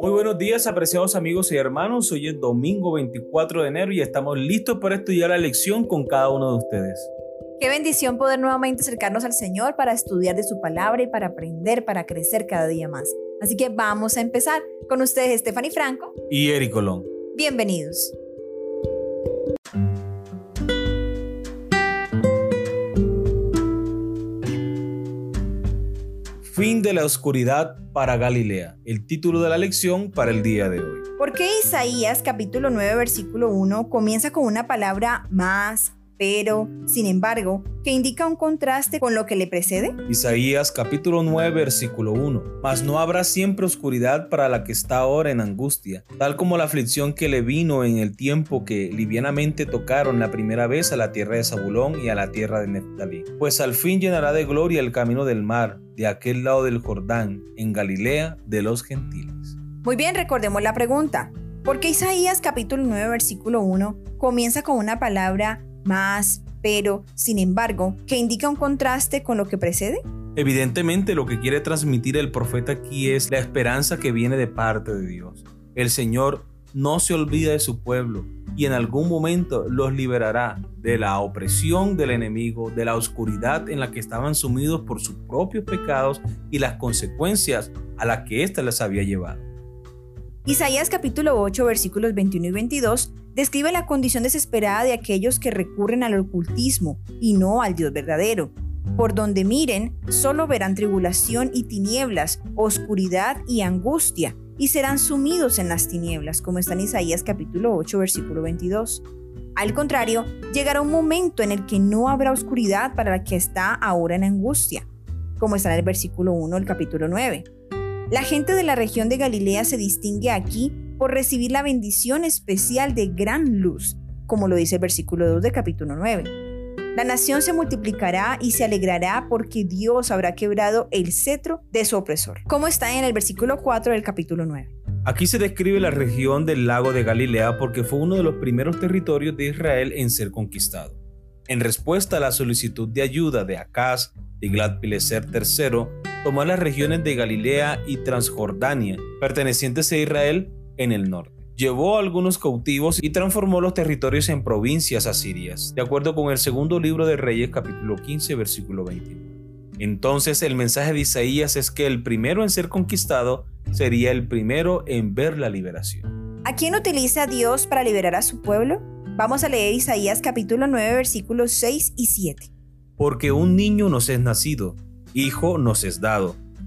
Muy buenos días, apreciados amigos y hermanos. Hoy es domingo 24 de enero y estamos listos para estudiar la lección con cada uno de ustedes. Qué bendición poder nuevamente acercarnos al Señor para estudiar de su palabra y para aprender, para crecer cada día más. Así que vamos a empezar con ustedes, Stephanie Franco y Eric Colón. Bienvenidos. Fin de la oscuridad para Galilea, el título de la lección para el día de hoy. ¿Por qué Isaías capítulo 9 versículo 1 comienza con una palabra más, pero, sin embargo, que indica un contraste con lo que le precede? Isaías capítulo 9 versículo 1. Mas no habrá siempre oscuridad para la que está ahora en angustia, tal como la aflicción que le vino en el tiempo que livianamente tocaron la primera vez a la tierra de Zabulón y a la tierra de Neftalí. Pues al fin llenará de gloria el camino del mar, de aquel lado del Jordán, en Galilea de los gentiles. Muy bien, recordemos la pregunta. ¿Por qué Isaías capítulo 9 versículo 1 comienza con una palabra más, pero, sin embargo, que indica un contraste con lo que precede? Evidentemente lo que quiere transmitir el profeta aquí es la esperanza que viene de parte de Dios. El Señor no se olvida de su pueblo y en algún momento los liberará de la opresión del enemigo, de la oscuridad en la que estaban sumidos por sus propios pecados y las consecuencias a las que ésta les había llevado. Isaías capítulo 8 versículos 21 y 22 describe la condición desesperada de aquellos que recurren al ocultismo y no al Dios verdadero. Por donde miren, solo verán tribulación y tinieblas, oscuridad y angustia, y serán sumidos en las tinieblas, como está en Isaías capítulo 8, versículo 22. Al contrario, llegará un momento en el que no habrá oscuridad para la que está ahora en angustia, como está en el versículo 1 del capítulo 9. La gente de la región de Galilea se distingue aquí por recibir la bendición especial de gran luz, como lo dice el versículo 2 del capítulo 9. La nación se multiplicará y se alegrará porque Dios habrá quebrado el cetro de su opresor, como está en el versículo 4 del capítulo 9. Aquí se describe la región del lago de Galilea porque fue uno de los primeros territorios de Israel en ser conquistado. En respuesta a la solicitud de ayuda de Acaz, Tiglat-Pileser III, tomó las regiones de Galilea y Transjordania, pertenecientes a Israel, en el norte. Llevó a algunos cautivos y transformó los territorios en provincias asirias, de acuerdo con el segundo libro de Reyes capítulo 15 versículo 21. Entonces el mensaje de Isaías es que el primero en ser conquistado sería el primero en ver la liberación. ¿A quién utiliza Dios para liberar a su pueblo? Vamos a leer Isaías capítulo 9 versículos 6 y 7. Porque un niño nos es nacido, hijo nos es dado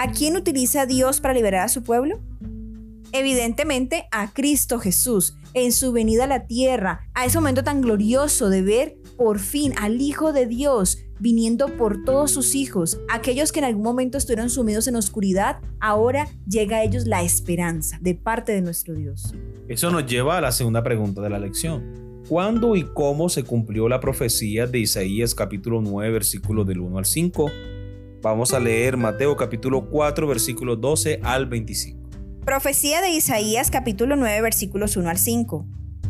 ¿A quién utiliza Dios para liberar a su pueblo? Evidentemente a Cristo Jesús, en su venida a la tierra, a ese momento tan glorioso de ver por fin al Hijo de Dios viniendo por todos sus hijos, aquellos que en algún momento estuvieron sumidos en oscuridad, ahora llega a ellos la esperanza de parte de nuestro Dios. Eso nos lleva a la segunda pregunta de la lección. ¿Cuándo y cómo se cumplió la profecía de Isaías capítulo 9 versículos del 1 al 5 Vamos a leer Mateo capítulo 4 versículos 12 al 25. Profecía de Isaías capítulo 9 versículos 1 al 5.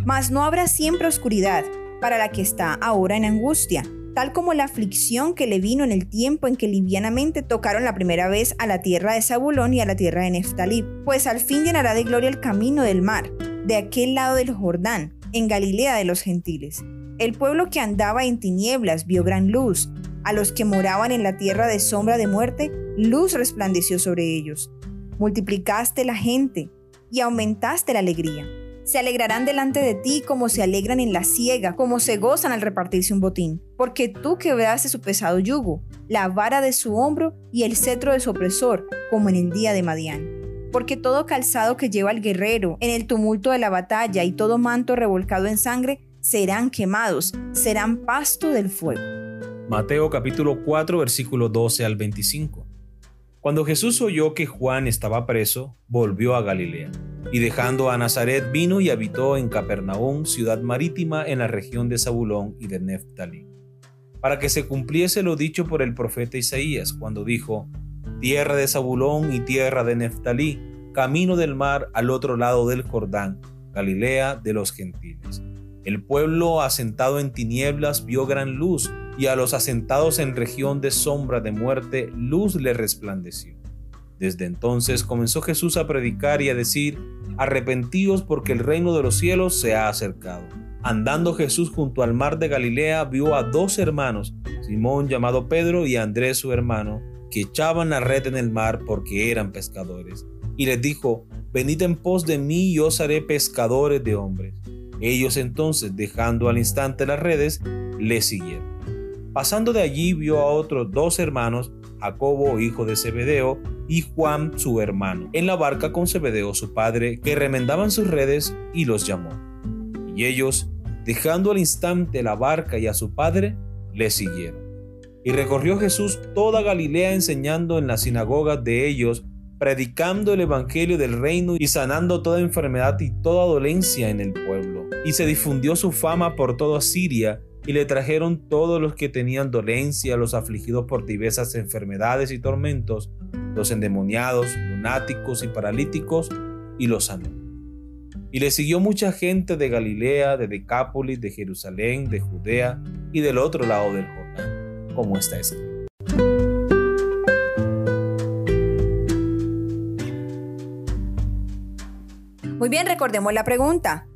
Mas no habrá siempre oscuridad para la que está ahora en angustia, tal como la aflicción que le vino en el tiempo en que livianamente tocaron la primera vez a la tierra de Zabulón y a la tierra de Neftalí, pues al fin llenará de gloria el camino del mar, de aquel lado del Jordán, en Galilea de los gentiles. El pueblo que andaba en tinieblas vio gran luz, a los que moraban en la tierra de sombra de muerte, luz resplandeció sobre ellos. Multiplicaste la gente y aumentaste la alegría. Se alegrarán delante de ti como se alegran en la siega, como se gozan al repartirse un botín, porque tú quebraste su pesado yugo, la vara de su hombro y el cetro de su opresor, como en el día de Madián. Porque todo calzado que lleva el guerrero en el tumulto de la batalla y todo manto revolcado en sangre serán quemados, serán pasto del fuego. Mateo capítulo 4 versículo 12 al 25. Cuando Jesús oyó que Juan estaba preso, volvió a Galilea. Y dejando a Nazaret vino y habitó en Capernaum, ciudad marítima en la región de Zabulón y de Neftalí, para que se cumpliese lo dicho por el profeta Isaías, cuando dijo, Tierra de Zabulón y tierra de Neftalí, camino del mar al otro lado del Jordán, Galilea de los gentiles. El pueblo asentado en tinieblas vio gran luz, y a los asentados en región de sombra de muerte, luz le resplandeció. Desde entonces comenzó Jesús a predicar y a decir, arrepentíos porque el reino de los cielos se ha acercado. Andando Jesús junto al mar de Galilea, vio a dos hermanos, Simón llamado Pedro y Andrés su hermano, que echaban la red en el mar porque eran pescadores. Y les dijo, venid en pos de mí y os haré pescadores de hombres. Ellos entonces, dejando al instante las redes, le siguieron. Pasando de allí vio a otros dos hermanos, Jacobo, hijo de Zebedeo, y Juan, su hermano, en la barca con Zebedeo, su padre, que remendaban sus redes, y los llamó. Y ellos, dejando al instante la barca y a su padre, le siguieron. Y recorrió Jesús toda Galilea enseñando en las sinagogas de ellos, predicando el evangelio del reino y sanando toda enfermedad y toda dolencia en el pueblo. Y se difundió su fama por toda Siria, y le trajeron todos los que tenían dolencia, los afligidos por diversas enfermedades y tormentos, los endemoniados, lunáticos y paralíticos, y los sanó. Y le siguió mucha gente de Galilea, de Decápolis, de Jerusalén, de Judea y del otro lado del Jordán, como está escrito. Muy bien, recordemos la pregunta.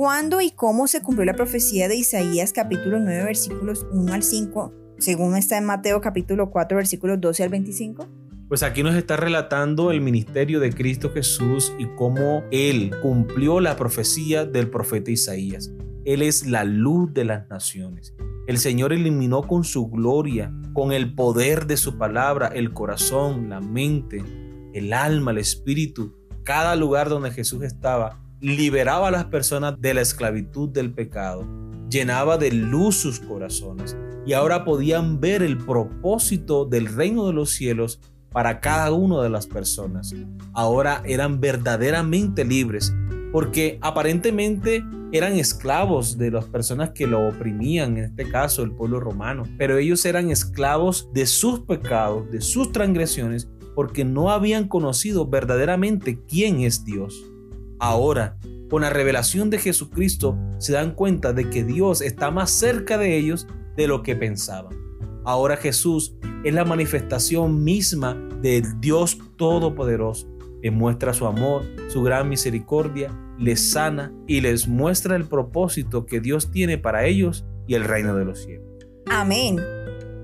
¿Cuándo y cómo se cumplió la profecía de Isaías capítulo 9 versículos 1 al 5, según está en Mateo capítulo 4 versículos 12 al 25? Pues aquí nos está relatando el ministerio de Cristo Jesús y cómo Él cumplió la profecía del profeta Isaías. Él es la luz de las naciones. El Señor eliminó con su gloria, con el poder de su palabra, el corazón, la mente, el alma, el espíritu, cada lugar donde Jesús estaba liberaba a las personas de la esclavitud del pecado, llenaba de luz sus corazones y ahora podían ver el propósito del reino de los cielos para cada una de las personas. Ahora eran verdaderamente libres porque aparentemente eran esclavos de las personas que lo oprimían, en este caso el pueblo romano, pero ellos eran esclavos de sus pecados, de sus transgresiones, porque no habían conocido verdaderamente quién es Dios. Ahora, con la revelación de Jesucristo, se dan cuenta de que Dios está más cerca de ellos de lo que pensaban. Ahora Jesús es la manifestación misma del Dios Todopoderoso. Les muestra su amor, su gran misericordia, les sana y les muestra el propósito que Dios tiene para ellos y el reino de los cielos. Amén.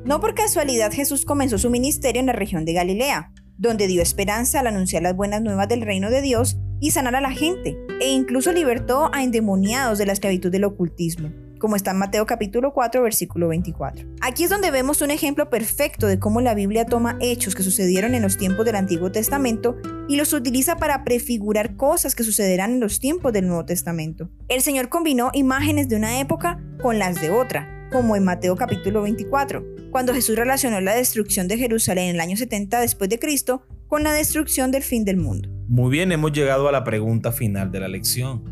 No por casualidad Jesús comenzó su ministerio en la región de Galilea, donde dio esperanza al anunciar las buenas nuevas del reino de Dios y sanar a la gente, e incluso libertó a endemoniados de la esclavitud del ocultismo, como está en Mateo capítulo 4 versículo 24. Aquí es donde vemos un ejemplo perfecto de cómo la Biblia toma hechos que sucedieron en los tiempos del Antiguo Testamento y los utiliza para prefigurar cosas que sucederán en los tiempos del Nuevo Testamento. El Señor combinó imágenes de una época con las de otra, como en Mateo capítulo 24, cuando Jesús relacionó la destrucción de Jerusalén en el año 70 después de Cristo con la destrucción del fin del mundo. Muy bien, hemos llegado a la pregunta final de la lección.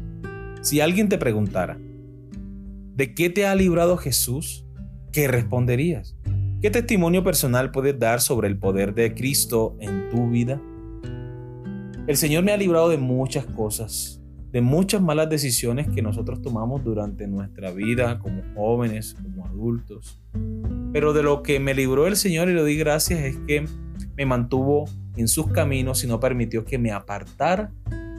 Si alguien te preguntara, ¿de qué te ha librado Jesús? ¿Qué responderías? ¿Qué testimonio personal puedes dar sobre el poder de Cristo en tu vida? El Señor me ha librado de muchas cosas, de muchas malas decisiones que nosotros tomamos durante nuestra vida como jóvenes, como adultos. Pero de lo que me libró el Señor y le doy gracias es que me mantuvo en sus caminos y no permitió que me apartara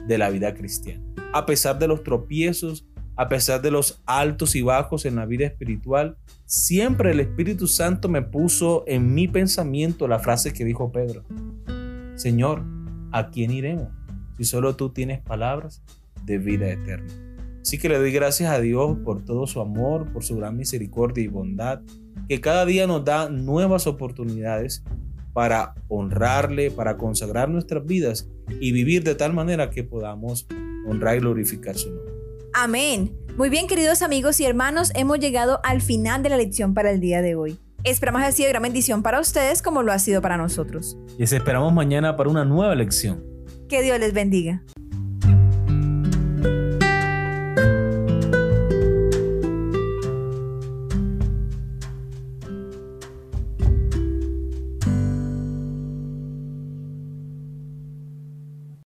de la vida cristiana. A pesar de los tropiezos, a pesar de los altos y bajos en la vida espiritual, siempre el Espíritu Santo me puso en mi pensamiento la frase que dijo Pedro. Señor, ¿a quién iremos si solo tú tienes palabras de vida eterna? Así que le doy gracias a Dios por todo su amor, por su gran misericordia y bondad, que cada día nos da nuevas oportunidades para honrarle, para consagrar nuestras vidas y vivir de tal manera que podamos honrar y glorificar su nombre. Amén. Muy bien, queridos amigos y hermanos, hemos llegado al final de la lección para el día de hoy. Esperamos que haya sido de gran bendición para ustedes como lo ha sido para nosotros. Y les esperamos mañana para una nueva lección. Que Dios les bendiga.